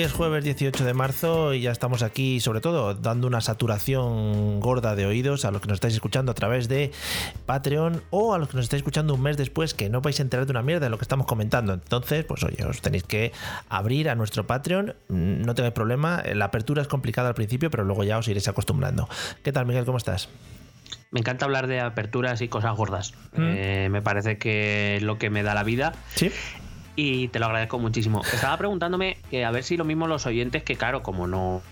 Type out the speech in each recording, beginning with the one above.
Hoy es jueves 18 de marzo y ya estamos aquí, sobre todo, dando una saturación gorda de oídos a los que nos estáis escuchando a través de Patreon o a los que nos estáis escuchando un mes después que no vais a enterar de una mierda de lo que estamos comentando. Entonces, pues oye, os tenéis que abrir a nuestro Patreon, no tengáis problema, la apertura es complicada al principio, pero luego ya os iréis acostumbrando. ¿Qué tal, Miguel? ¿Cómo estás? Me encanta hablar de aperturas y cosas gordas. Eh, me parece que es lo que me da la vida. Sí. Y te lo agradezco muchísimo. Estaba preguntándome que a ver si lo mismo los oyentes, que claro, como no,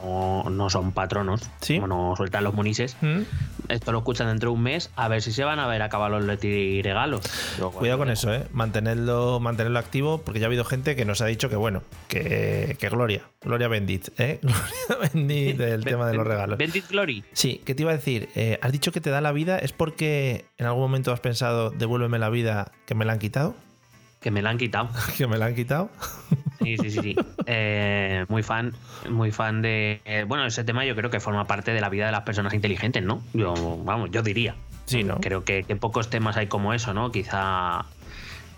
no son patronos, Sí. como no sueltan los monises, ¿Mm? esto lo escuchan dentro de un mes, a ver si se van a ver acabar los Leti regalos. Yo, Cuidado con eso, ¿eh? Mantenerlo, mantenerlo activo, porque ya ha habido gente que nos ha dicho que, bueno, que, que Gloria, Gloria Bendit, ¿eh? Gloria Bendit del tema de los regalos. Bendit Glory. Sí, ¿qué te iba a decir? Eh, has dicho que te da la vida, ¿es porque en algún momento has pensado, devuélveme la vida que me la han quitado? Que me la han quitado. ¿Que me la han quitado? Sí, sí, sí. sí. Eh, muy fan, muy fan de. eh, bueno, ese tema yo creo que forma parte de la vida de las personas inteligentes, ¿no? Yo, vamos, yo diría. Sí, ¿no? Creo que, que pocos temas hay como eso, ¿no? Quizá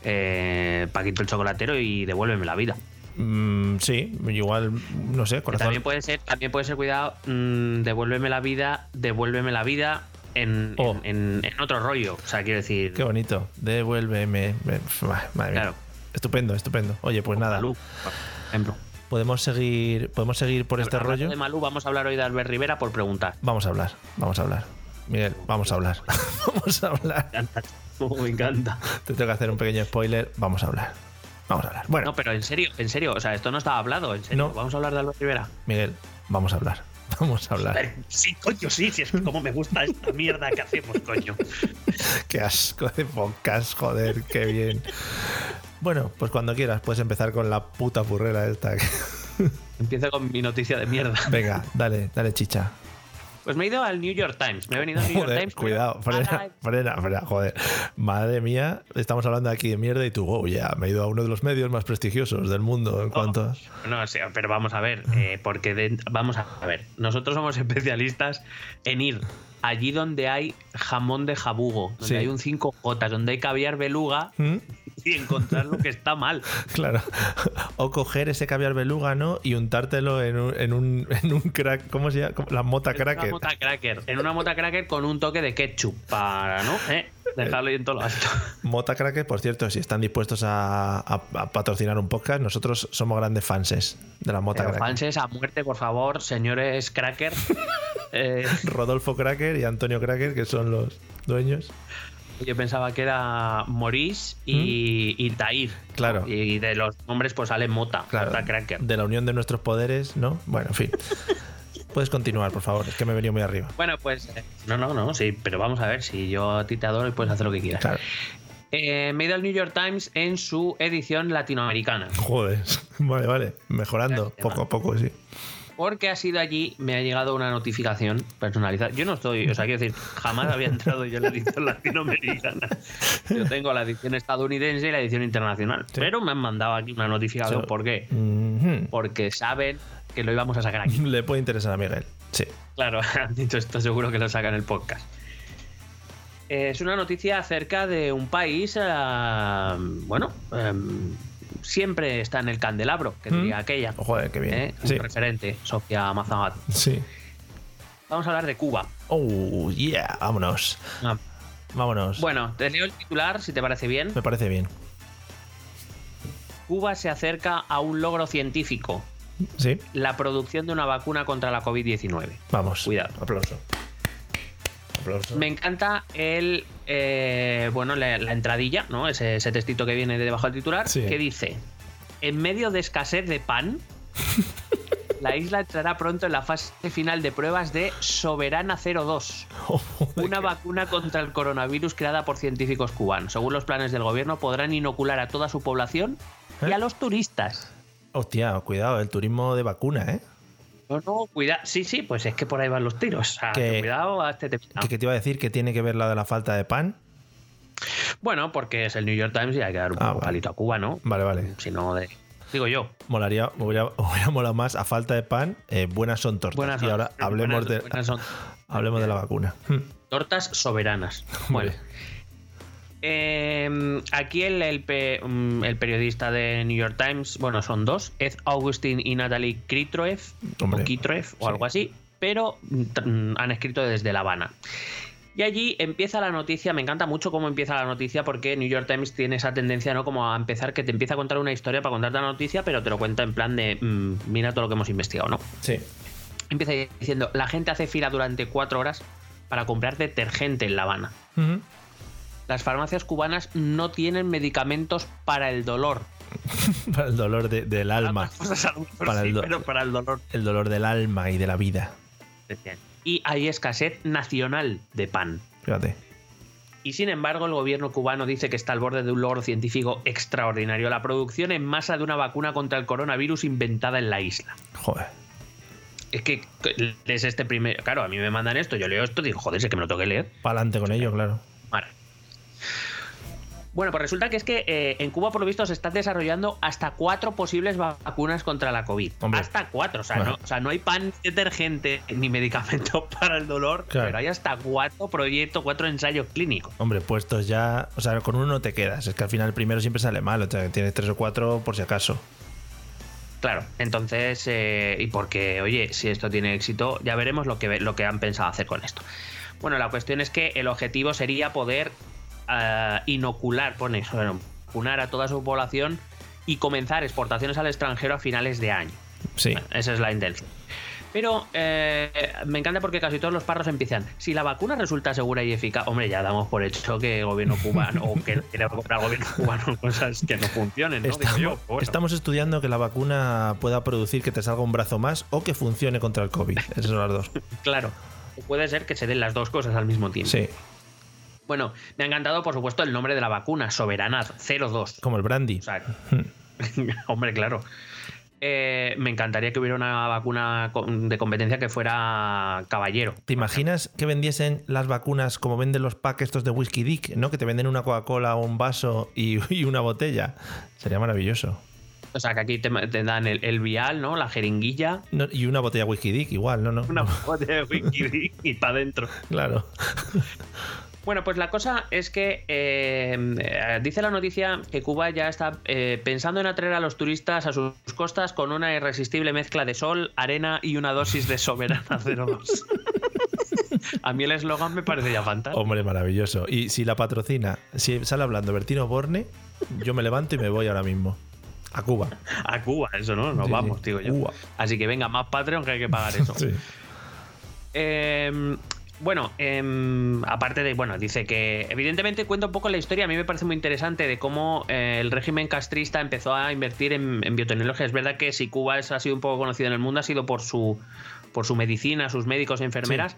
eh, Paquito el chocolatero y devuélveme la vida. Mm, sí, igual, no sé, corazón. También puede ser, también puede ser cuidado, mm, devuélveme la vida, devuélveme la vida en, Oh. en, en- en otro rollo. O sea, quiero decir. Qué bonito. Devuélveme. me- Madre mía. Claro. Estupendo, estupendo. Oye, pues nada, Malú, por ejemplo. podemos seguir, podemos seguir por este rollo. De Malú, vamos a hablar hoy de Albert Rivera por preguntar. Vamos a hablar, vamos a hablar. Miguel, vamos a hablar. vamos a hablar. Me encanta. Te tengo que hacer un pequeño spoiler. Vamos a hablar. Vamos a hablar. Bueno, No, pero en serio, en serio, o sea, esto no estaba hablado, en serio. No. Vamos a hablar de Albert Rivera. Miguel, vamos a hablar. Vamos a hablar. Sí, coño, sí, sí, es que como me gusta esta mierda que hacemos, coño. Qué asco de podcast, joder, qué bien. Bueno, pues cuando quieras puedes empezar con la puta burrera esta. Empiezo con mi noticia de mierda. Venga, dale, dale chicha. Pues me he ido al New York Times. Me he venido al New York Joder, Times. cuidado, frena, frena, frena, joder. Madre mía, estamos hablando aquí de mierda y tú, wow, ya, me he ido a uno de los medios más prestigiosos del mundo en cuanto a... No, o sea, pero vamos a ver, eh, porque de- vamos a ver, nosotros somos especialistas en ir allí donde hay jamón de jabugo, donde Sí. hay un 5 gotas, donde hay caviar beluga ¿Mm? y encontrar lo que está mal. Claro. O coger ese caviar beluga, ¿no? Y untártelo en un, en un, en un crack, ¿cómo se llama? La mota En una cracker. mota cracker, en una mota cracker con un toque de ketchup para, ¿no? Eh, dejarlo en todo lo alto. Mota Cracker, por cierto, si están dispuestos a, a- a patrocinar un podcast, nosotros somos grandes fanses de la Mota Pero Cracker. fanses a muerte, por favor, señores cracker. Eh, Rodolfo Cracker y Antonio Cracker, que son los dueños. Yo pensaba que era Maurice y, y Tair. ¿Mm? Claro. Y de los nombres pues sale Mota, Claro, cracker. de la unión de nuestros poderes, ¿no? Bueno, en fin. Puedes continuar, por favor, es que me he venido muy arriba. Bueno, pues eh, no, no, no, sí, pero vamos a ver, si yo a ti te adoro y puedes hacer lo que quieras. Claro. Eh, me he ido al New York Times en su edición latinoamericana. Joder, vale, vale, mejorando poco a poco, sí. Porque ha sido allí, me ha llegado una notificación personalizada. Yo no estoy, o sea, quiero decir, jamás había entrado yo en la edición latinoamericana. Yo tengo la edición estadounidense y la edición internacional. Sí. Pero me han mandado aquí una notificación. So- ¿Por qué? Porque saben que lo íbamos a sacar aquí. Le puede interesar a Miguel, sí. Claro, han dicho esto, seguro que lo sacan en el podcast. Es una noticia acerca de un país, eh, bueno, em, siempre está en el candelabro, que diría Mm. aquella. Joder, qué bien. ¿eh? Un Sí, referente, Sofía Mazamat. sí. Vamos a hablar de Cuba. Oh, yeah, vámonos. Ah, Vámonos. Bueno, te leo el titular, si te parece bien. Me parece bien. Cuba se acerca a un logro científico, Sí, la producción de una vacuna contra la COVID-19. vamos. Cuidado. Aplauso. Me encanta el, eh, bueno, la, la entradilla, ¿no? Ese, ese textito que viene debajo del titular, Sí. que dice: en medio de escasez de pan, la isla entrará pronto en la fase final de pruebas de Soberana 02, una vacuna contra el coronavirus creada por científicos cubanos. Según los planes del gobierno, podrán inocular a toda su población y ¿Eh? a los turistas. Hostia, cuidado, el turismo de vacuna, ¿eh? No, no, cuidado. Sí, sí, pues es que por ahí van los tiros. O sea, Que- cuidado a este tema. ¿Qué, te iba a decir? que tiene que ver la de la falta de pan? Bueno, porque es el New York Times y hay que dar un Ah, palito a Cuba, ¿no? Vale, vale. Si no, de... digo yo. Molaría, me hubiera, hubiera molado más a falta de pan, eh, buenas son tortas. Buenas y son- ahora hablemos, buenas- de, buenas son- hablemos de la vacuna. Tortas soberanas. Bueno. Eh, aquí el, el pe- mm, el periodista de New York Times, bueno, son dos, Ed Augustin y Natalie Kritroev, Hombre, o Kitroev, o sí. algo así, pero mm, mm, han escrito desde La Habana. Y allí empieza la noticia, me encanta mucho cómo empieza la noticia porque New York Times tiene esa tendencia, ¿no? Como a empezar que te empieza a contar una historia para contarte la noticia, pero te lo cuenta en plan de, mira todo lo que hemos investigado, ¿no? Sí. Empieza diciendo, la gente hace fila durante cuatro horas para comprar detergente en La Habana. Las farmacias cubanas no tienen medicamentos para el dolor. Para el dolor de- del alma. Para sí, el pero para el dolor. El dolor del alma y de la vida. Y hay escasez nacional de pan. Fíjate. Y sin embargo, el gobierno cubano dice que está al borde de un logro científico extraordinario: la producción en masa de una vacuna contra el coronavirus inventada en la isla. Joder. Es que es este primer. Claro, a mí me mandan esto, yo leo esto y digo, joder, sé que me lo tengo que leer. Para adelante con ello, claro. Bueno, pues resulta que es que eh, en Cuba, por lo visto, se están desarrollando hasta cuatro posibles vacunas contra la COVID. Hombre. Hasta cuatro. O sea, Bueno. no, o sea, no hay pan, detergente ni medicamento para el dolor, Claro. pero hay hasta cuatro proyectos, cuatro ensayos clínicos. Hombre, puestos ya. O sea, con uno no te quedas. Es que al final el primero siempre sale mal. O sea, tienes tres o cuatro por si acaso. Claro, entonces, eh, y porque, oye, si esto tiene éxito, ya veremos lo que, lo que han pensado hacer con esto. Bueno, la cuestión es que el objetivo sería poder ah, inocular, pone, bueno, vacunar a toda su población y comenzar exportaciones al extranjero a finales de año. Sí. Bueno, esa es la intención. Pero eh, me encanta porque casi todos los parros empiezan. Si la vacuna resulta segura y eficaz, hombre, ya damos por hecho que el gobierno cubano o que el gobierno cubano cosas que no funcionen, ¿no? Digo Estamos, yo, bueno. estamos estudiando que la vacuna pueda producir que te salga un brazo más o que funcione contra el COVID. Esas son las dos. Claro. Puede ser que se den las dos cosas al mismo tiempo. Sí. Bueno, me ha encantado, por supuesto, el nombre de la vacuna, Soberanaz 02. Como el brandy. O sea, hombre, claro. Eh, me encantaría que hubiera una vacuna de competencia que fuera caballero. ¿Te imaginas que vendiesen las vacunas como venden los packs estos de Whisky Dick, ¿no? Que te venden una Coca-Cola, un vaso y, y una botella. Sería maravilloso. O sea, que aquí te, te dan el, el vial, ¿no? La jeringuilla, No, y una botella Whisky Dick, igual, ¿no? no una botella de whisky y para adentro. Claro. Bueno, pues la cosa es que eh, eh, dice la noticia que Cuba ya está eh, pensando en atraer a los turistas a sus costas con una irresistible mezcla de sol, arena y una dosis de soberana 02. a mí el eslogan me parece ya fantástico. Hombre, maravilloso. Y si la patrocina, si sale hablando Bertino Borne, yo me levanto y me voy ahora mismo. A Cuba. A Cuba, eso no, nos Sí, vamos, digo yo. Cuba. Así que venga, más Patreon que hay que pagar eso. Sí. Eh, bueno, em, aparte de, bueno, dice que evidentemente cuenta un poco la historia, a mí me parece muy interesante de cómo eh, el régimen castrista empezó a invertir en, en biotecnología. Es verdad que si Cuba es- ha sido un poco conocido en el mundo ha sido por su, por su medicina, sus médicos, enfermeras.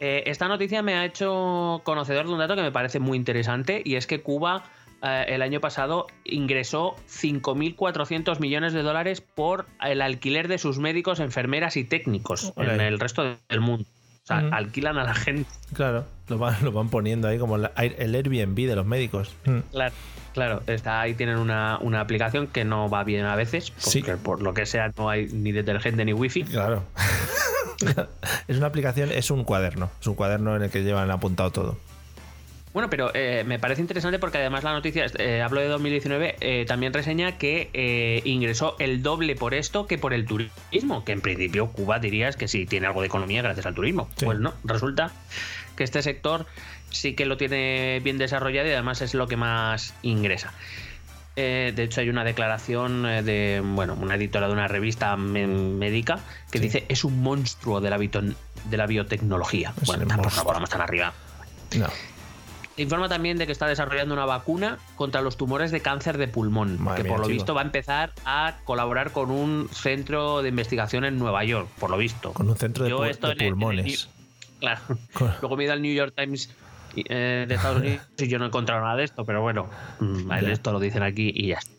Eh, esta noticia me ha hecho conocedor de un dato que me parece muy interesante y es que Cuba eh, el año pasado ingresó 5.400 millones de dólares por el alquiler de sus médicos, enfermeras y técnicos en el resto del mundo. O sea, alquilan a la gente. Claro, lo van, lo van poniendo ahí como la- el Airbnb de los médicos. Mm. Claro, claro está, ahí tienen una, una aplicación que no va bien a veces, Sí. porque por lo que sea no hay ni detergente ni wifi. Claro. es una aplicación, es un cuaderno. Es un cuaderno en el que llevan apuntado todo. Bueno, pero eh, me parece interesante porque además la noticia, eh, hablo de 2019, eh, también reseña que eh, ingresó el doble por esto que por el turismo, que en principio Cuba dirías que sí tiene algo de economía gracias al turismo. Sí. Pues no, resulta que este sector sí que lo tiene bien desarrollado y además es lo que más ingresa. Eh, de hecho, hay una declaración eh, de, bueno, una editora de una revista médica que Sí. dice es un monstruo de la, de la biotecnología. Es bueno, tampoco no volamos tan arriba. No. Informa también de que está desarrollando una vacuna contra los tumores de cáncer de pulmón, Madre que mía, por lo chico. visto va a empezar a colaborar con un centro de investigación en Nueva York, por lo visto. Con un centro de, Yo pu- esto de en el- en el pulmones. Claro. Con- Luego me he ido al New York Times eh, de Estados Unidos y yo no he encontrado nada de esto, pero bueno, mm, esto lo dicen aquí y ya está.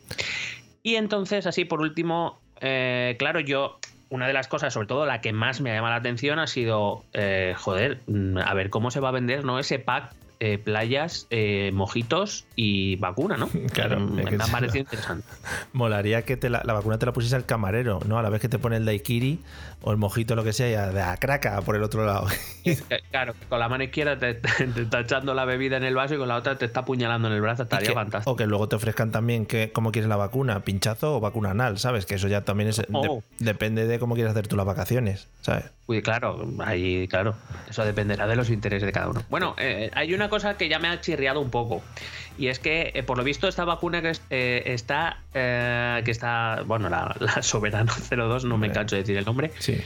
Y entonces, así por último, eh, claro, yo, una de las cosas, sobre todo la que más me llama la atención, ha sido, eh, joder, mm, a ver cómo se va a vender, ¿no? Ese pack. Eh, playas, eh, mojitos y vacuna, ¿no? Claro, Mm, me ha parecido interesante. Molaría que te la, la vacuna te la pusiese al camarero, ¿no? A la vez que te pone el daiquiri o el mojito, lo que sea, y a, de a craca por el otro lado. Claro, con la mano izquierda te, te- te está echando la bebida en el vaso y con la otra te está apuñalando en el brazo. Estaría que- fantástico. o que luego te ofrezcan también que, cómo quieres la vacuna, pinchazo o vacuna anal, ¿sabes? Que eso ya también es, de- Oh. depende de cómo quieres hacer tú las vacaciones, ¿sabes? Uy, claro, ahí, claro. Eso dependerá de los intereses de cada uno. Bueno, eh, hay una cosa que ya me ha chirriado un poco. Y es que, eh, por lo visto, esta vacuna que eh, está. eh, que está. Bueno, la, la Soberano 02, no me canso de decir el nombre. Sí.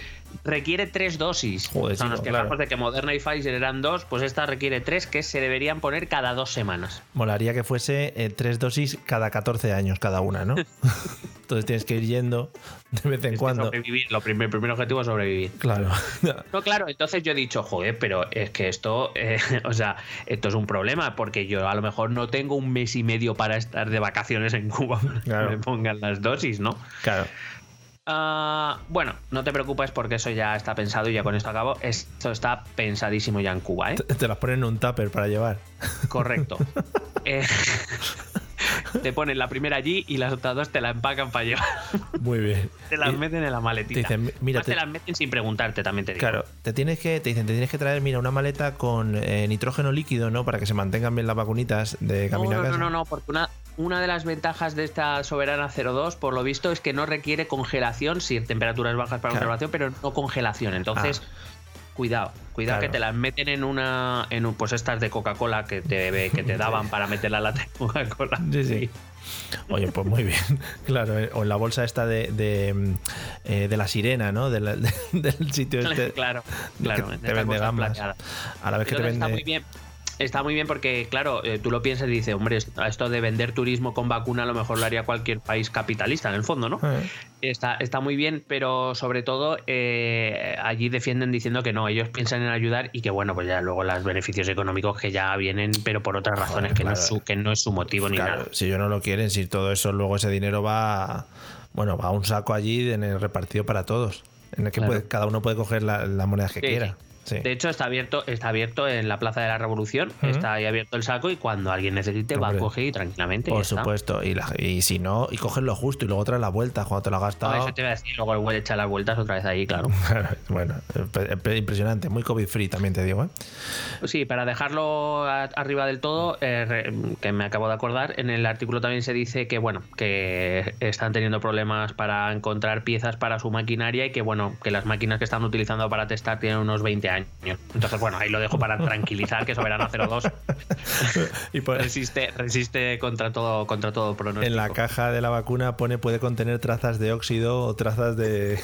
Requiere tres dosis. Joder, o sea, nos quejamos claro. de que Moderna y Pfizer eran dos, pues esta requiere tres que se deberían poner cada dos semanas. Molaría que fuese eh, tres dosis cada 14 años cada una, ¿no? Entonces tienes que ir yendo de vez en Es cuando. sobrevivir, lo primer, primer objetivo es sobrevivir. Claro. No, claro, entonces yo he dicho, joder, pero es que esto, eh, o sea, esto es un problema, porque yo a lo mejor no tengo un mes y medio para estar de vacaciones en Cuba, para que me pongan las dosis, ¿no? claro. Ah, bueno, no te preocupes porque eso ya está pensado y ya con esto acabo. Esto está pensadísimo ya en Cuba, ¿eh? Te, te las ponen en un tupper para llevar. Correcto. Eh, te ponen la primera allí y las otras dos te la empacan para llevar. Muy bien. Te las Y- meten en la maletita. te dicen, mira, te- te las meten sin preguntarte, también te digo. Claro, te tienes que, te dicen, te tienes que traer, mira, una maleta con eh, nitrógeno líquido, ¿no? Para que se mantengan bien las vacunitas de No, camino no, a no, casa. no, no, porque una, una de las ventajas de esta Soberana 02, por lo visto, es que no requiere congelación, sí, temperaturas bajas para Claro. conservación, pero no congelación. Entonces, cuidado, cuidado Claro. que te las meten en una, en un, pues estas de Coca-Cola que te, que te daban para meter la lata de Coca-Cola. Sí, sí. Oye, pues muy bien. Claro, eh, o en la bolsa esta de, de, mm, eh, de la sirena, ¿no? De la- del sitio este. claro, que claro. te vende gamas. plateadas. A la vez que te vende. Está muy bien. Está muy bien porque, claro, eh, tú lo piensas y dices, hombre, esto de vender turismo con vacuna a lo mejor lo haría cualquier país capitalista, en el fondo, ¿no? Eh, Está, está muy bien, pero sobre todo eh, allí defienden diciendo que no, ellos piensan en ayudar y que bueno, pues ya luego los beneficios económicos que ya vienen, pero por otras Joder, razones que, no es su, que no es su motivo ni claro, nada. si ellos no lo quieren, si todo eso, luego ese dinero va. Bueno, va a un saco allí en el repartido para todos. En el que Claro. puede- cada uno puede coger la- las monedas que Sí, quiera. Sí. De hecho, está abierto, está abierto en la Plaza de la Revolución, Ujú. está ahí abierto el saco y cuando alguien necesite va a Hombre. coger y tranquilamente. y Por está. supuesto. Y, la- y si no, y coges lo justo y luego traes la vuelta cuando te lo has gastado. eso te voy a decir, luego el güey echa las vueltas otra vez ahí, claro. Bueno, impresionante, muy COVID-free también te digo, ¿eh? Sí, para dejarlo a- arriba del todo, eh, que me acabo de acordar, en el artículo también se dice que bueno, que están teniendo problemas para encontrar piezas para su maquinaria y que bueno, que las máquinas que están utilizando para testar tienen unos 20 años. Entonces, bueno, ahí lo dejo para tranquilizar que Soberano 02 Y por- resiste, resiste contra todo, contra todo pronóstico. en la caja de la vacuna pone puede contener trazas de óxido o trazas de...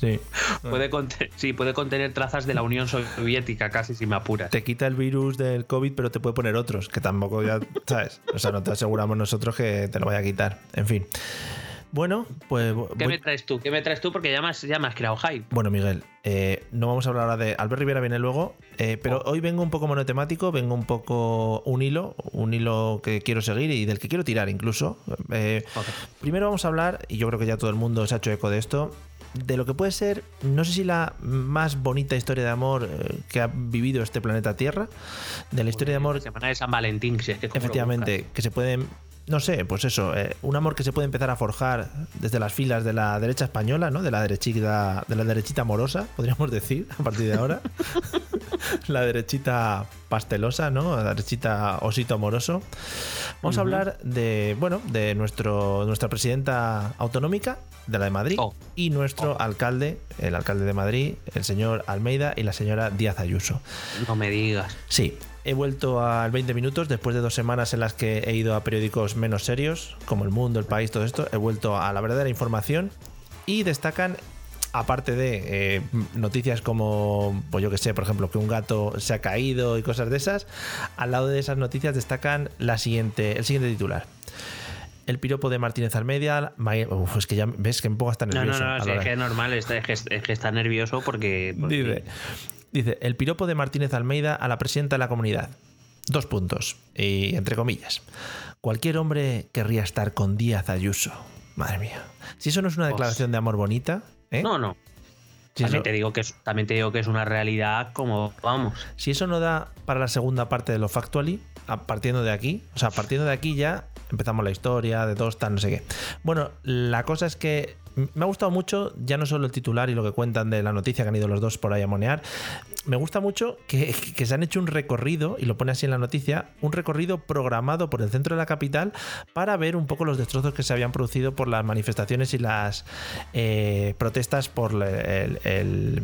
Sí. Puede sí, puede contener trazas de la Unión Soviética, casi si me apuras. Te quita el virus del COVID, pero te puede poner otros, que tampoco ya, ¿sabes? O sea, no te aseguramos nosotros que te lo vaya a quitar. En fin. Bueno, pues... ¿Qué me traes tú? ¿Qué me traes tú? Porque ya me has, ya me has creado hype. Bueno, Miguel, eh, no vamos a hablar ahora de. Albert Rivera viene luego, eh, pero Oh. hoy vengo un poco monotemático, vengo un poco un hilo, un hilo que quiero seguir y del que quiero tirar incluso. Eh. Primero vamos a hablar, y yo creo que ya todo el mundo se ha hecho eco de esto, de lo que puede ser, no sé si la más bonita historia de amor eh, que ha vivido este planeta Tierra, de la historia de amor La semana de San Valentín, si es que Efectivamente, que se pueden. No sé, pues eso, eh, un amor que se puede empezar a forjar desde las filas de la derecha española, ¿no? De la derechita, de la derechita amorosa, podríamos decir, a partir de ahora. la derechita pastelosa, ¿no? La derechita osito amoroso. Vamos a hablar de, bueno, de nuestro, nuestra presidenta autonómica, de la de Madrid, Oh. y nuestro alcalde, el alcalde de Madrid, el señor Almeida y la señora Díaz Ayuso. No me digas. Sí, he vuelto al 20 minutos después de dos semanas en las que he ido a periódicos menos serios, como El Mundo, El País, todo esto. He vuelto a la verdadera información y destacan aparte de eh, noticias como, pues yo que sé, por ejemplo, que un gato se ha caído y cosas de esas, al lado de esas noticias destacan la siguiente, el siguiente titular. El piropo de Martínez Almeida. Uf, es que ya ves que un poco está nervioso. No, no, no, es que es normal, es que, es que está nervioso porque, Dice, dice, el piropo de Martínez Almeida a la presidenta de la comunidad. Dos puntos, y entre comillas. Cualquier hombre querría estar con Díaz Ayuso. Madre mía. Si eso no es una declaración de amor bonita, ¿eh? No, no. también, te digo que es, también te digo que es una realidad como vamos. Si eso no da para la segunda parte de lo factually, partiendo de aquí, o sea, partiendo de aquí ya empezamos la historia de dos, tan no sé qué. Bueno, la cosa es que me ha gustado mucho, ya no solo el titular y lo que cuentan de la noticia que han ido los dos por ahí a monear, me gusta mucho que, se han hecho un recorrido, y lo pone así en la noticia, un recorrido programado por el centro de la capital para ver un poco los destrozos que se habían producido por las manifestaciones y las eh, protestas por el,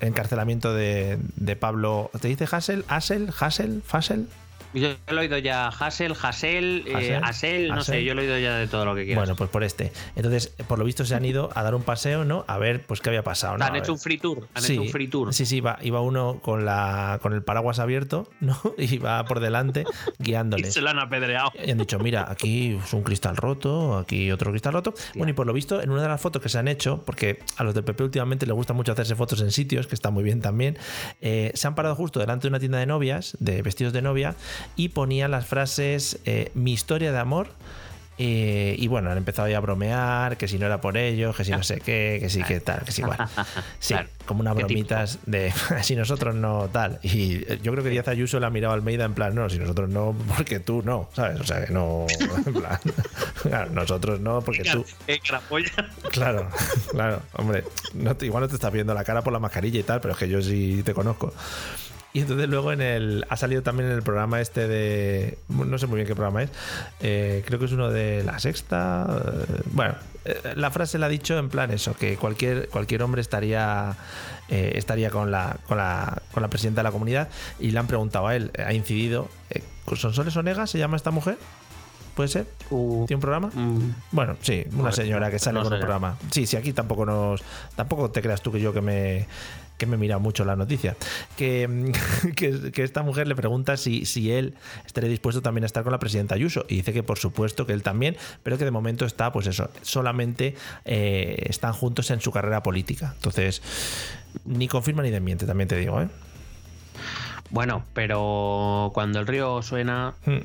encarcelamiento de, de, Pablo. ¿Te dice Hassel? ¿Hassel? ¿Hassel? ¿Fassel? Yo lo he oído ya Hassel, Hassel, eh, Hassel, no sé, yo lo he oído ya de todo lo que quieras. Bueno, pues por este. Entonces, por lo visto se han ido a dar un paseo, ¿no? A ver, pues qué había pasado, ¿no? Han hecho un free tour, han hecho un free tour. Sí, sí, iba, iba uno con, la, con el paraguas abierto, ¿no? Y va por delante guiándoles. y se lo han apedreado. Y han dicho, mira, aquí es un cristal roto, aquí otro cristal roto. Bueno, y por lo visto, en una de las fotos que se han hecho, porque a los del PP últimamente les gusta mucho hacerse fotos en sitios, que está muy bien también, eh, se han parado justo delante de una tienda de novias, de vestidos de novia, y ponían las frases eh, mi historia de amor. Eh, y bueno, han empezado ya a bromear, que si no era por ellos, que si no sé qué, que sí, que tal, que sí, igual. Sí, como unas bromitas de si nosotros no, tal. Y eh, yo creo que Díaz Ayuso le ha mirado a Almeida en plan, no, si nosotros no, porque tú no, ¿sabes? O sea, que no, en plan, claro, nosotros no, porque tú. Claro, claro, hombre, no igual no te estás viendo la cara por la mascarilla y tal, pero es que yo sí te conozco. Y entonces luego en el. Ha salido también en el programa este de. No sé muy bien qué programa es. Eh, creo que es uno de la sexta. Eh, bueno, eh, la frase la ha dicho en plan eso, que cualquier, cualquier hombre estaría. estaría con la, con la, con la presidenta de la comunidad. Y le han preguntado a él. Ha incidido. ¿Sonsoles Onega se llama esta mujer? ¿Puede ser? Uh, ¿Tiene un programa? Mm. bueno, sí, una señora que sale con un programa. Sí, sí, aquí tampoco nos. Tampoco te creas tú que yo que me que me mira mucho la noticia, que, que, esta mujer le pregunta si, si él estaría dispuesto también a estar con la presidenta Ayuso y dice que por supuesto que él también, pero que de momento está, pues eso, solamente eh, están juntos en su carrera política. Entonces, ni confirma ni desmiente, también te digo, ¿eh? Bueno, pero cuando el río suena. Hmm.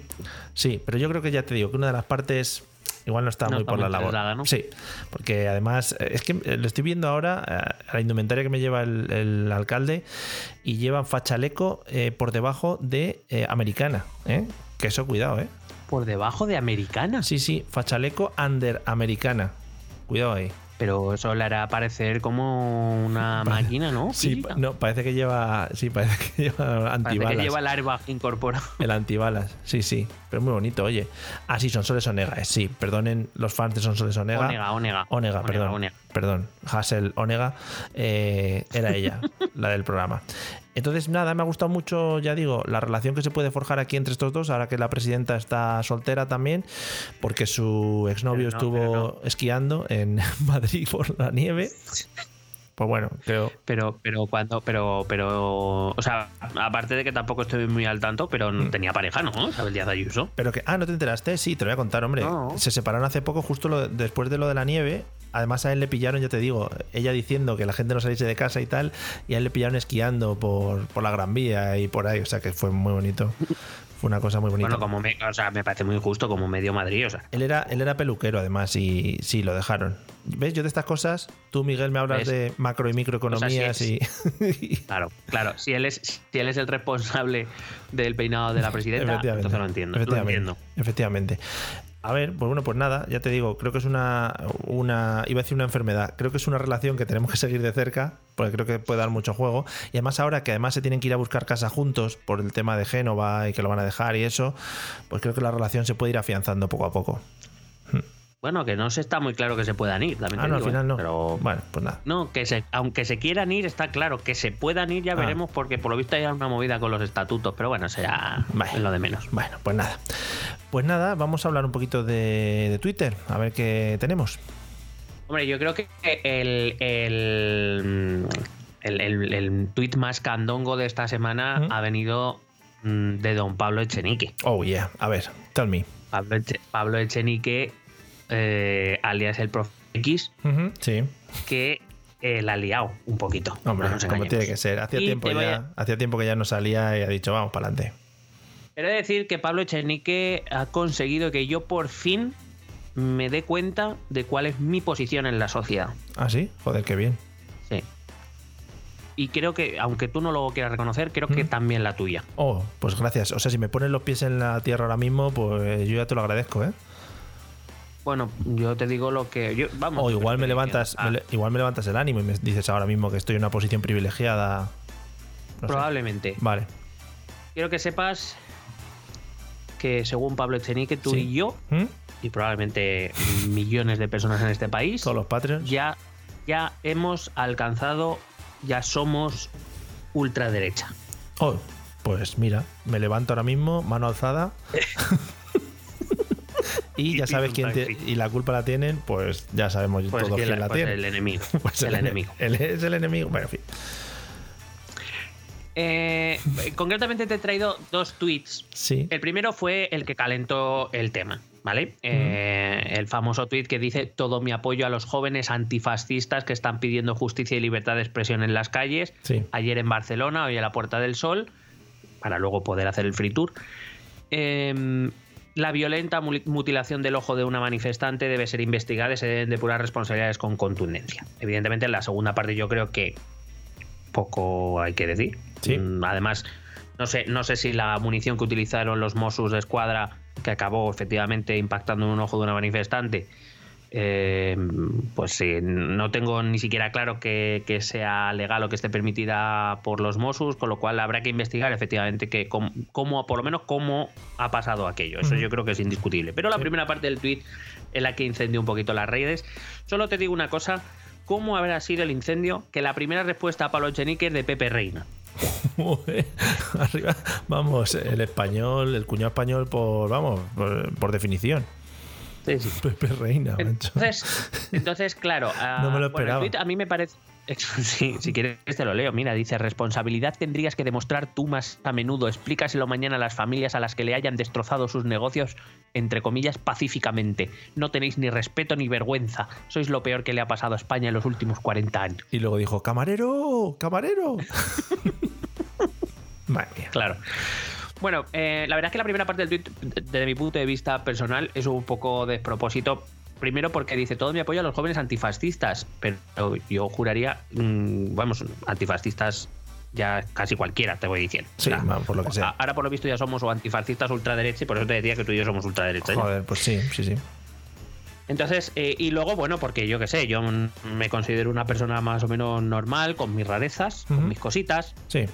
Sí, pero yo creo que ya te digo que una de las partes Igual no está muy por la labor. Sí, porque además, eh, es que eh, lo estoy viendo ahora, eh, a la indumentaria que me lleva el, alcalde, y llevan fachaleco por debajo de americana. Que eso, cuidado, ¿eh? ¿Por debajo de americana? Sí, sí, fachaleco under americana. Cuidado ahí. Pero eso le hará parecer como una máquina, ¿no? Sí, no, parece que lleva. Sí, parece que lleva antibalas. Parece que lleva el airbag incorporado. El antibalas, sí, sí. Pero muy bonito, oye. Ah, sí, Sonsoles Onega, sí. Perdonen los fans de Sonsoles Onega. Onega, Onega. Onega, perdón. Perdón. Hassel Onega. Eh, era ella, la del programa. Entonces, nada, me ha gustado mucho, ya digo, la relación que se puede forjar aquí entre estos dos, ahora que la presidenta está soltera también, porque su exnovio estuvo esquiando en Madrid por la nieve. Pues bueno, creo. Pero, pero cuando, pero, pero, o sea, aparte de que tampoco estoy muy al tanto, pero no mm. tenía pareja, ¿no? Isabel Díaz Ayuso. Pero que, ah, ¿no te enteraste? Sí, te lo voy a contar, hombre. Se separaron hace poco, justo después de lo de la nieve. Además a él le pillaron, ya te digo, ella diciendo que la gente no saliese de casa y tal, y a él le pillaron esquiando por, por la Gran Vía y por ahí, o sea que fue muy bonito. Fue una cosa muy bonita. Bueno, como me, o sea, me parece muy justo como medio Madrid, o sea. Él era, él era peluquero, además, y sí, lo dejaron. ¿Ves? Yo de estas cosas, tú, Miguel, me hablas de macro y microeconomías y. claro, claro. Si él, es, si él es el responsable del peinado de la presidenta, entonces lo entiendo. Efectivamente. Lo entiendo. Efectivamente. A ver, pues bueno, pues nada, ya te digo, creo que es una, una, iba a decir una enfermedad, creo que es una relación que tenemos que seguir de cerca, porque creo que puede dar mucho juego. Y además ahora que además se tienen que ir a buscar casa juntos por el tema de Génova y que lo van a dejar y eso, pues creo que la relación se puede ir afianzando poco a poco. Bueno, que no se está muy claro que se puedan ir. También ah, no, al final no. Pero bueno, pues nada. No, que se, aunque se quieran ir, está claro. Que se puedan ir ya ah. veremos, porque por lo visto hay una movida con los estatutos. Pero bueno, será lo de menos. Bueno, pues nada. Pues nada, vamos a hablar un poquito de, Twitter, a ver qué tenemos. Hombre, yo creo que el, el, el, el, el tuit más candongo de esta semana ¿Mm? ha venido mm, de don Pablo Echenique. Oh, yeah. A ver, tell me. Pablo Echenique, eh, alias el Prof X, Sí. que eh, la ha liado un poquito. Hombre, no como tiene que ser. Hacía tiempo, te voy ya, a- hacía tiempo que ya no salía y ha dicho, vamos para adelante. De decir que Pablo Echenique ha conseguido que yo por fin me dé cuenta de cuál es mi posición en la sociedad. ¿Ah, sí? Joder, qué bien. Sí. Y creo que, aunque tú no lo quieras reconocer, creo que también la tuya. Oh, pues gracias. O sea, si me pones los pies en la tierra ahora mismo, pues yo ya te lo agradezco, ¿eh? Bueno, yo te digo lo que. Yo, vamos. O igual me levantas, ah, me le- igual me levantas el ánimo y me dices ahora mismo que estoy en una posición privilegiada. No sé. probablemente. Vale. Quiero que sepas que según Pablo Echenique, tú Sí. y yo, ¿Mm? y probablemente millones de personas en este país, Todos los Patreons. ya, ya hemos alcanzado, ya somos ultraderecha. Oh, pues mira, me levanto ahora mismo, mano alzada. y ya sabes quién te- y la culpa la tienen, pues ya sabemos Pues, todos quién la- la, pues tiene. el enemigo. Pues el ene- enemigo. Es el enemigo. Bueno, en fin. Eh, concretamente te he traído dos tweets. Sí. El primero fue el que calentó el tema, ¿vale? Eh, el famoso tweet que dice todo mi apoyo a los jóvenes antifascistas que están pidiendo justicia y libertad de expresión en las calles. Sí. Ayer en Barcelona, hoy a la Puerta del Sol, para luego poder hacer el free tour. Eh, la violenta mutilación del ojo de una manifestante debe ser investigada y se deben depurar responsabilidades con contundencia. Evidentemente, en la segunda parte yo creo que poco hay que decir. Sí. Mm, Además, no sé, no sé si la munición que utilizaron los Mossos de Escuadra, que acabó efectivamente impactando en un ojo de una manifestante, eh, pues sí, no tengo ni siquiera claro que, que sea legal o que esté permitida por los Mossos, con lo cual habrá que investigar efectivamente que cómo, cómo- por lo menos cómo ha pasado aquello. Eso yo creo que es indiscutible. Pero la Sí. primera parte del tweet en la que incendió un poquito las redes. Solo te digo una cosa. ¿Cómo habrá sido el incendio? Que la primera respuesta a Pablo Echenique es de Pepe Reina. Arriba, vamos, el español, el cuñado español por, vamos, por, por definición. Sí, sí. Pepe Reina, macho. Entonces, entonces claro, ah, No me lo bueno, el esperaba. a mí me parece. Sí, si quieres te lo leo. Mira, dice: responsabilidad tendrías que demostrar tú más a menudo. Explícaselo mañana a las familias a las que le hayan destrozado sus negocios, entre comillas, pacíficamente. No tenéis ni respeto ni vergüenza. Sois lo peor que le ha pasado a España en los últimos 40 años. Y luego dijo, camarero, camarero. Madre mía. Claro. Bueno, eh, la verdad es que la primera parte del tweet, desde mi punto de vista personal, es un poco despropósito. Primero porque dice todo mi apoyo a los jóvenes antifascistas, pero yo juraría, mm, vamos, antifascistas ya casi cualquiera, te voy diciendo. Sí, por lo que sea. Ahora por lo visto ya somos o antifascistas ultraderecha y por eso te decía que tú y yo somos ultraderecha. ¿ya? Joder, pues sí, sí, sí. Entonces, eh, y luego, bueno, porque yo qué sé, yo me considero una persona más o menos normal, con mis rarezas, con mis cositas, Sí.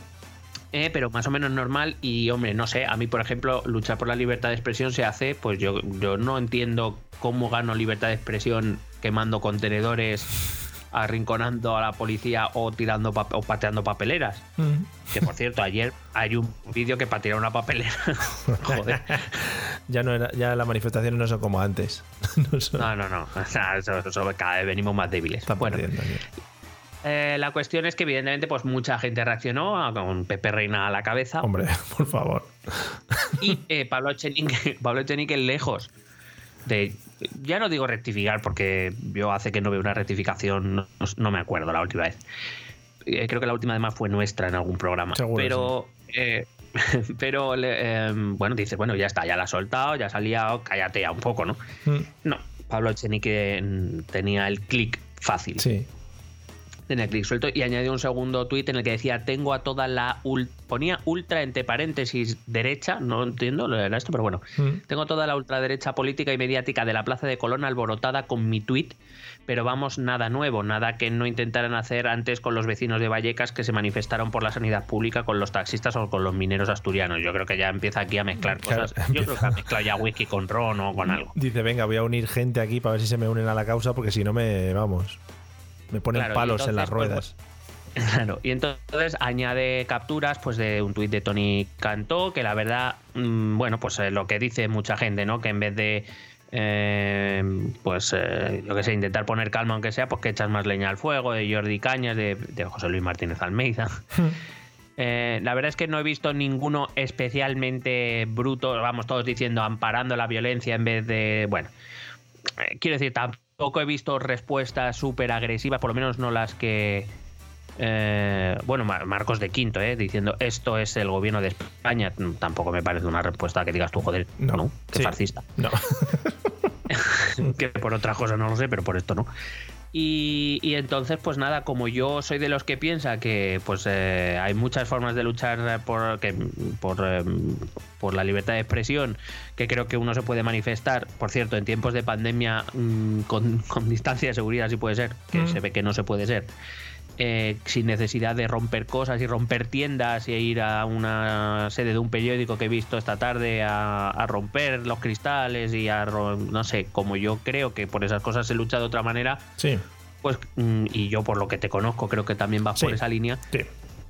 Eh, pero más o menos normal y hombre, no sé, a mí por ejemplo luchar por la libertad de expresión se hace, pues yo, yo no entiendo cómo gano libertad de expresión quemando contenedores, arrinconando a la policía o tirando o pateando papeleras. Mm. Que por cierto, ayer hay un vídeo que patearon una papelera. Joder. Ya no era, ya las manifestaciones no son como antes. No son- No, no, no. O sea, eso- eso cada vez venimos más débiles. están Bueno, perdiendo. Eh, la cuestión es que evidentemente pues mucha gente reaccionó a- con Pepe Reina a la cabeza. Hombre, por favor. Y eh, Pablo Echenique, Pablo Echenique lejos de. Ya no digo rectificar porque yo hace que no veo una rectificación, no, no me acuerdo la última vez. Eh, creo que la última además fue nuestra en algún programa. Seguro, pero. eh, pero eh, bueno, dice, bueno, ya está, ya la ha soltado, ya se ha liado, cállate ya un poco, ¿no? Mm, No, Pablo Echenique mm, tenía el clic fácil Sí. Tenía clic suelto y añadió un segundo tuit en el que decía tengo a toda la ponía ultra entre paréntesis derecha no entiendo lo era esto pero bueno. Mm. tengo toda la ultraderecha política y mediática de la plaza de Colón alborotada con mi tuit pero vamos nada nuevo nada que no intentaran hacer antes con los vecinos de Vallecas que se manifestaron por la sanidad pública con los taxistas o con los mineros asturianos yo creo que ya empieza aquí a mezclar Claro, cosas. yo creo que ha mezclado ya whisky con ron o con algo. Dice, venga, voy a unir gente aquí para ver si se me unen a la causa, porque si no me, vamos, me ponen Claro, palos en las entonces, ruedas. Claro, y entonces añade capturas pues de un tuit de Tony Cantó, que la verdad, mm, bueno, pues eh, lo que dice mucha gente, ¿no? Que en vez de eh, pues eh, yo que sé, intentar poner calma aunque sea, pues que echas más leña al fuego, de Jordi Cañas, de, de José Luis Martínez Almeida. Eh, la verdad es que no he visto ninguno especialmente bruto, vamos todos diciendo amparando la violencia en vez de, bueno, eh, quiero decir, tampoco he visto respuestas súper agresivas, por lo menos no las que... eh, bueno, Mar- Marcos de Quinto, eh, diciendo esto es el gobierno de España, tampoco me parece una respuesta que digas tú, joder, No, no, qué sí. fascista. No. que por otras cosas no lo sé, pero por esto no. Y, y entonces, pues nada, como yo soy de los que piensa que pues eh, hay muchas formas de luchar por, que, por, eh, por la libertad de expresión, que creo que uno se puede manifestar, por cierto, en tiempos de pandemia mm, con, con distancia de seguridad, si puede ser, que Mm. se ve que no se puede ser. Eh, sin necesidad de romper cosas y romper tiendas y ir a una sede de un periódico que he visto esta tarde a, a romper los cristales y a no sé, como yo creo que por esas cosas se lucha de otra manera, Sí, pues mm, y yo por lo que te conozco creo que también vas Sí. por esa línea, sí.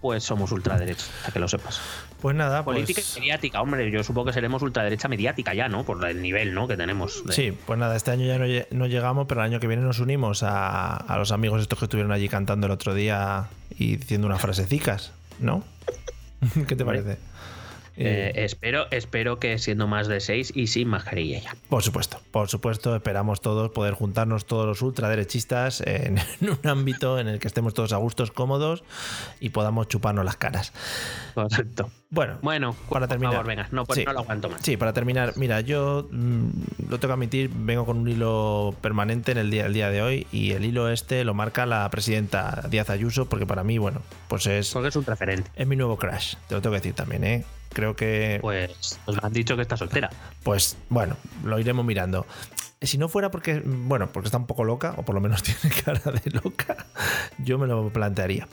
Pues somos ultraderechos, para que lo sepas. Pues nada, Política pues. mediática, hombre, yo supongo que seremos ultraderecha mediática ya, ¿no? Por el nivel, ¿no? Que tenemos. de- Sí, pues nada, este año ya no, lle- no llegamos, pero el año que viene nos unimos a, a los amigos estos que estuvieron allí cantando el otro día y diciendo unas frasecicas, ¿no? ¿Qué te parece? Eh, Eh, espero, espero que siendo más de seis y sin mascarilla ya. por supuesto, por supuesto, esperamos todos poder juntarnos todos los ultraderechistas en, en un ámbito en el que estemos todos a gustos, cómodos y podamos chuparnos las caras. Correcto. Bueno, Bueno, para por terminar. favor, venga, no, pues Sí. no lo aguanto más. Sí, para terminar, mira, yo mm, lo tengo que admitir, vengo con un hilo permanente en el día, el día de hoy y el hilo este lo marca la presidenta Díaz Ayuso porque para mí, bueno, pues es, Porque es un referente. es mi nuevo crash, te lo tengo que decir también, ¿eh? Creo que, Pues nos han dicho que está soltera. pues bueno, lo iremos mirando. Si no fuera porque, bueno, porque está un poco loca, o por lo menos tiene cara de loca, yo me lo plantearía.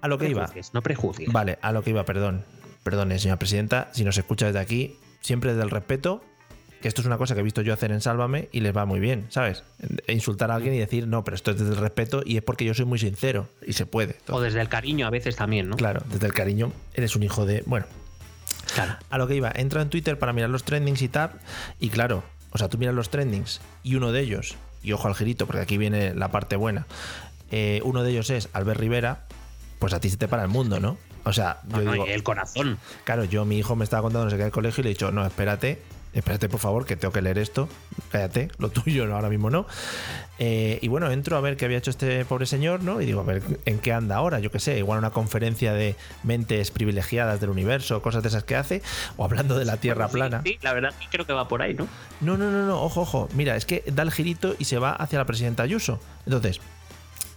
A lo que iba. No prejuicios. Vale, a lo que iba, perdón. Perdone, señora presidenta, si nos escucha desde aquí, siempre desde el respeto, que esto es una cosa que he visto yo hacer en Sálvame y les va muy bien, ¿sabes? E insultar a alguien y decir, no, pero esto es desde el respeto y es porque yo soy muy sincero y se puede. O desde el cariño a veces también, ¿no? Claro, desde el cariño, eres un hijo de... Bueno, Claro. a lo que iba, entra en Twitter para mirar los trendings y tal, y claro, o sea, tú miras los trendings y uno de ellos, y ojo al girito, porque aquí viene la parte buena, eh, uno de ellos es Albert Rivera, pues a ti se te para el mundo, ¿no? O sea, yo No, digo, el corazón. Claro, yo mi hijo me estaba contando no sé qué del colegio y le he dicho, no, espérate, espérate por favor, que tengo que leer esto, cállate, lo tuyo no, ahora mismo no. Eh, y bueno, entro a ver qué había hecho este pobre señor, ¿no? Y digo, a ver en qué anda ahora, yo qué sé, igual una conferencia de mentes privilegiadas del universo, cosas de esas que hace, o hablando de la Tierra Bueno, plana. Sí, la verdad que creo que va por ahí, ¿no? No, no, no, no, ojo, ojo. Mira, es que da el girito y se va hacia la presidenta Ayuso. Entonces,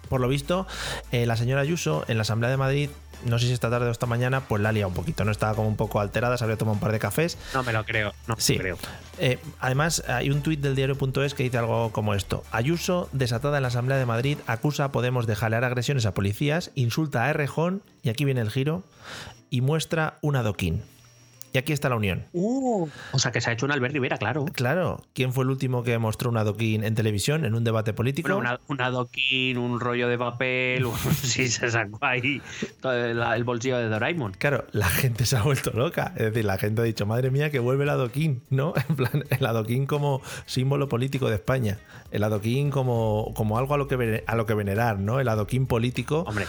por lo visto, eh, la señora Ayuso en la Asamblea de Madrid, no sé si esta tarde o esta mañana, pues la ha liado un poquito, ¿no? Estaba como un poco alterada, se habría tomado un par de cafés. No me lo creo. No me Sí. lo creo. Eh, además, hay un tuit del diario.es que dice algo como esto. Ayuso, desatada en la Asamblea de Madrid, acusa a Podemos de jalear agresiones a policías, insulta a Errejón, y aquí viene el giro, y muestra un adoquín. Y aquí está la unión. Uh, o sea que se ha hecho un Albert Rivera, claro. Claro, ¿quién fue el último que mostró un adoquín en televisión en un debate político? Bueno, una, un adoquín, un rollo de papel, sí se sacó ahí todo el, el bolsillo de Doraemon. Claro, la gente se ha vuelto loca. Es decir, la gente ha dicho, madre mía, que vuelve el adoquín, ¿no? En plan, el adoquín como símbolo político de España. El adoquín como, como algo a lo, que, a lo que venerar, ¿no? El adoquín político. Hombre,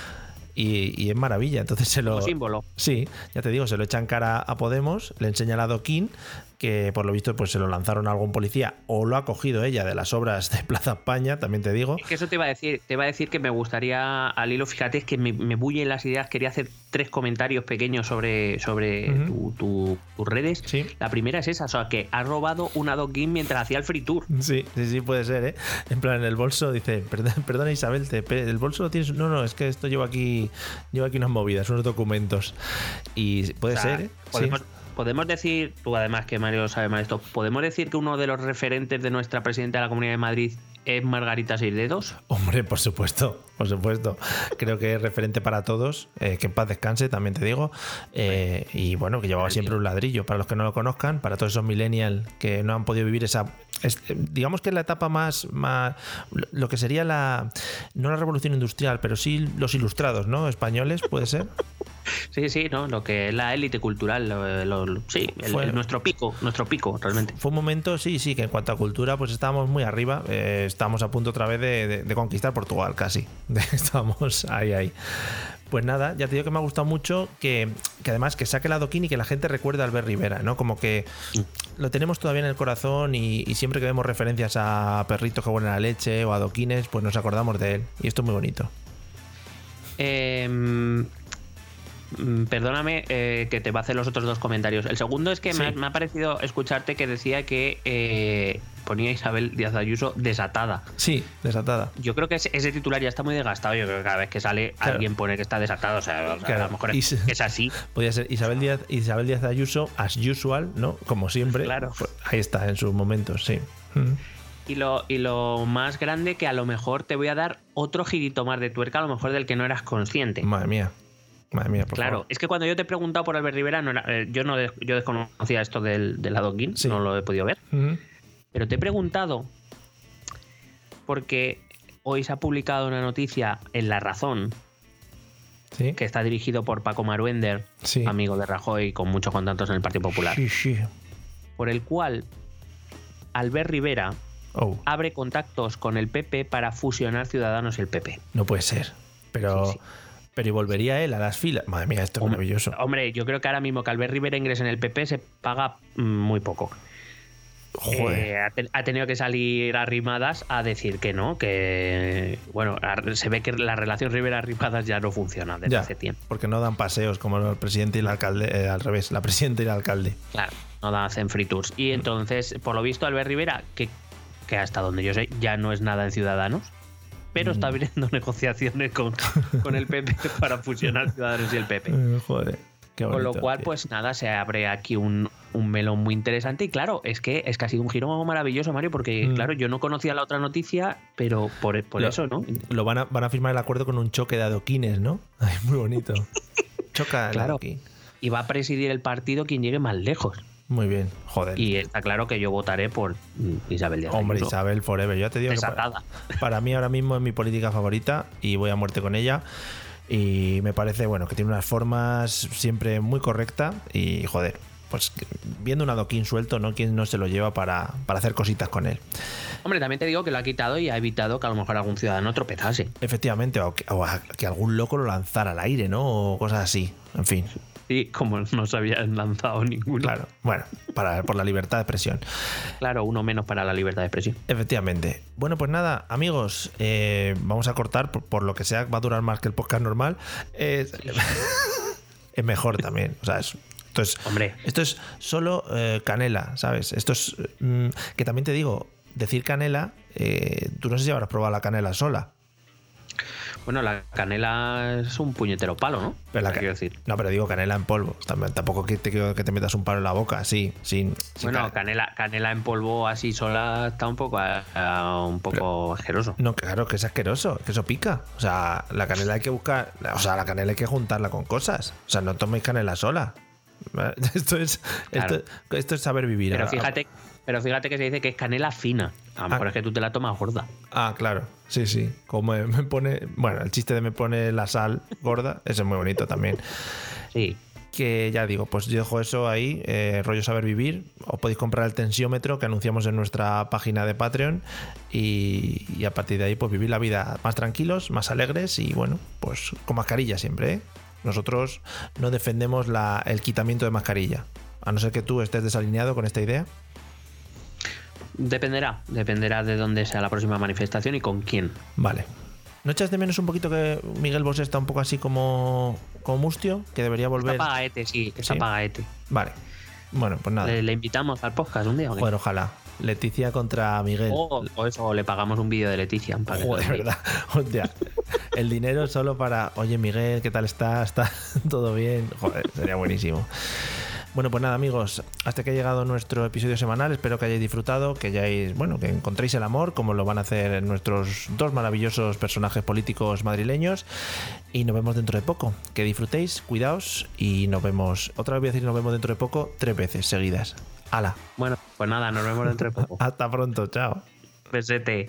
Y, y es maravilla. Entonces se lo. como símbolo. Sí, ya te digo, se lo echan cara a Podemos, le enseña el adoquín, que por lo visto pues se lo lanzaron a algún policía o lo ha cogido ella de las obras de Plaza España, también te digo. Es que eso te iba a decir, te iba a decir que me gustaría, al hilo, fíjate, es que me, me bullen las ideas. Quería hacer tres comentarios pequeños sobre, sobre tu- tu- tus redes. Sí. La primera es esa, o sea, que has robado un adoquín mientras hacía el free tour. Sí, sí, sí, puede ser, ¿eh? En plan, en el bolso dice, perdona, perdona Isabel, te, el bolso lo tienes. No, no, es que esto llevo aquí, llevo aquí unas movidas, unos documentos. Y puede O sea, ser, ¿eh? Podemos, Sí. Podemos decir, tú además que Mario sabe más esto, podemos decir que uno de los referentes de nuestra presidenta de la Comunidad de Madrid es Margarita Seis Dedos. Hombre, por supuesto, por supuesto. Creo que es referente para todos, eh, que en paz descanse, también te digo. Eh, y bueno, que llevaba siempre un ladrillo. Para los que no lo conozcan, para todos esos millennials que no han podido vivir esa. es- digamos que es la etapa más, más. Lo que sería la. No la revolución industrial, pero sí los ilustrados, ¿no? Españoles, puede ser. Sí, sí, ¿no? Lo que es la élite cultural, lo- lo- sí, el- Fue- el- nuestro pico, nuestro pico, realmente. Fue un momento, sí, sí, que en cuanto a cultura, pues estábamos muy arriba. eh, estábamos a punto otra vez de, de- de conquistar Portugal, casi. estábamos ahí, ahí. Pues nada, ya te digo que me ha gustado mucho que, que además que saque el adoquín y que la gente recuerde a Albert Rivera, ¿no? Como que lo tenemos todavía en el corazón y, y siempre que vemos referencias a perritos que huelen a leche o a adoquines, pues nos acordamos de él. Y esto es muy bonito. Eh, perdóname eh, que te va a hacer los otros dos comentarios. El segundo es que me, ha, Sí. me ha parecido escucharte que decía que eh, ponía Isabel Díaz Ayuso desatada. Sí, desatada. Yo creo que ese, ese titular ya está muy desgastado. Yo creo que cada vez que sale Claro. alguien pone que está desatado. O sea, o sea, Claro. a lo mejor es, es así. Podría ser Isabel Díaz, Isabel Díaz Ayuso, as usual, ¿no? Como siempre. Claro. Pues ahí está, en sus momentos, sí. Mm. Y lo, y lo más grande que a lo mejor te voy a dar otro girito más de tuerca, a lo mejor del que no eras consciente. Madre mía. Madre mía, por Claro, favor. es que cuando yo te he preguntado por Albert Rivera, no era- eh, yo no yo desconocía esto del, del adoquín, Sí. no lo he podido ver. Pero te he preguntado porque hoy se ha publicado una noticia en La Razón Sí. que está dirigido por Paco Maruender, Sí. amigo de Rajoy con muchos contactos en el Partido Popular, Sí, sí. por el cual Albert Rivera Oh, abre contactos con el PP para fusionar Ciudadanos y el PP. no puede ser. Pero. Pero ¿y volvería él a las filas? Madre mía, esto es Hombre, maravilloso. Hombre, yo creo que ahora mismo que Albert Rivera ingrese en el PP se paga mm, muy poco. Joder. Eh, ha, te- ha tenido que salir arrimadas a decir que no, que bueno, se ve que la relación Rivera-Arrimadas ya no funciona desde ya, hace tiempo. porque no dan paseos como el presidente y el alcalde, eh, al revés, la presidenta y el alcalde. Claro, no da- hacen free tours. Y entonces, por lo visto, Albert Rivera, que, que hasta donde yo sé, ya no es nada en Ciudadanos, pero está abriendo negociaciones con, con el PP para fusionar Ciudadanos y el PP. Eh, joder. Qué Con lo bonito, cual, pues nada, se abre aquí un, un melón muy interesante. Y claro, es que, es que ha sido un giro maravilloso, Mario, porque Mm. claro, yo no conocía la otra noticia, pero por, por Lo- eso, ¿no? Lo van a, van a firmar el acuerdo con un choque de adoquines, ¿no? Ay, muy bonito. Choca el Claro. adoquín. Y va a presidir el partido quien llegue más lejos. Muy bien, joder. Y está claro que yo votaré por Isabel Díaz. Hombre, Ayuso. Isabel Forever. Yo te digo que para, para mí ahora mismo es mi política favorita y voy a muerte con ella. Y me parece, bueno, que tiene unas formas siempre muy correcta y, joder, pues viendo un adoquín suelto, ¿no? ¿Quién no se lo lleva para, para hacer cositas con él? Hombre, también te digo que lo ha quitado y ha evitado que a lo mejor algún ciudadano tropezase. Efectivamente, o que, o a- que algún loco lo lanzara al aire, ¿no? O cosas así. En fin, Como no se habían lanzado ninguno. claro. Bueno, para, por la libertad de expresión. Claro, uno menos para la libertad de expresión. Efectivamente. Bueno, pues nada, amigos, eh, vamos a cortar por, por lo que sea, va a durar más que el podcast normal. Es, es mejor también. O sea, es- esto es, Hombre. esto es solo eh, canela, ¿sabes? Esto es. mm, que también te digo, decir canela, eh, tú no sé si habrás probado la canela sola. Bueno, la canela es un puñetero palo, ¿no? Pero la quiero decir. No, pero digo canela en polvo. También, tampoco que te quiero que te metas un palo en la boca, sí, sin. sin Bueno, ca- canela, canela en polvo así sola está un poco, ah, un poco asqueroso. No, claro, que es asqueroso, que eso pica. O sea, la canela hay que buscar, o sea, la canela hay que juntarla con cosas. O sea, no toméis canela sola. Esto es, Claro. esto, esto es saber vivir. Pero Ah, fíjate, pero fíjate que se dice que es canela fina. A lo mejor Ah. es que tú te la tomas gorda. Ah, claro, sí, sí. Como me, pone, bueno, el chiste de me pone la sal gorda, ese es muy bonito también. Sí. Que ya digo, pues yo dejo eso ahí, eh, rollo saber vivir. Os podéis comprar el tensiómetro que anunciamos en nuestra página de Patreon y, y a partir de ahí pues vivir la vida más tranquilos, más alegres y bueno, pues con mascarilla siempre. ¿eh? Nosotros no defendemos la- el quitamiento de mascarilla, a no ser que tú estés desalineado con esta idea. Dependerá, dependerá de dónde sea la próxima manifestación y con quién. Vale. ¿No echas de menos un poquito que Miguel Bosé está un poco así como, como mustio? Que debería volver. Está pagaete, sí, está Sí. pagaete. Vale. Bueno, pues nada. Le, le invitamos al podcast un día. ¿o qué? Joder, ojalá. Leticia contra Miguel. O, o eso, o le pagamos un vídeo de Leticia. para Joder, vea. verdad. Hostia. El dinero solo para, oye Miguel, ¿qué tal está? ¿Está todo bien? Joder, sería buenísimo. Bueno, pues nada, amigos, hasta que ha llegado nuestro episodio semanal. Espero que hayáis disfrutado, que hayáis, bueno, que encontréis el amor, como lo van a hacer nuestros dos maravillosos personajes políticos madrileños. Y nos vemos dentro de poco. Que disfrutéis, cuidaos y nos vemos. Otra vez voy a decir nos vemos dentro de poco, tres veces seguidas. ¡Hala! Bueno, pues nada, nos vemos dentro de poco. Hasta pronto, chao. Besete.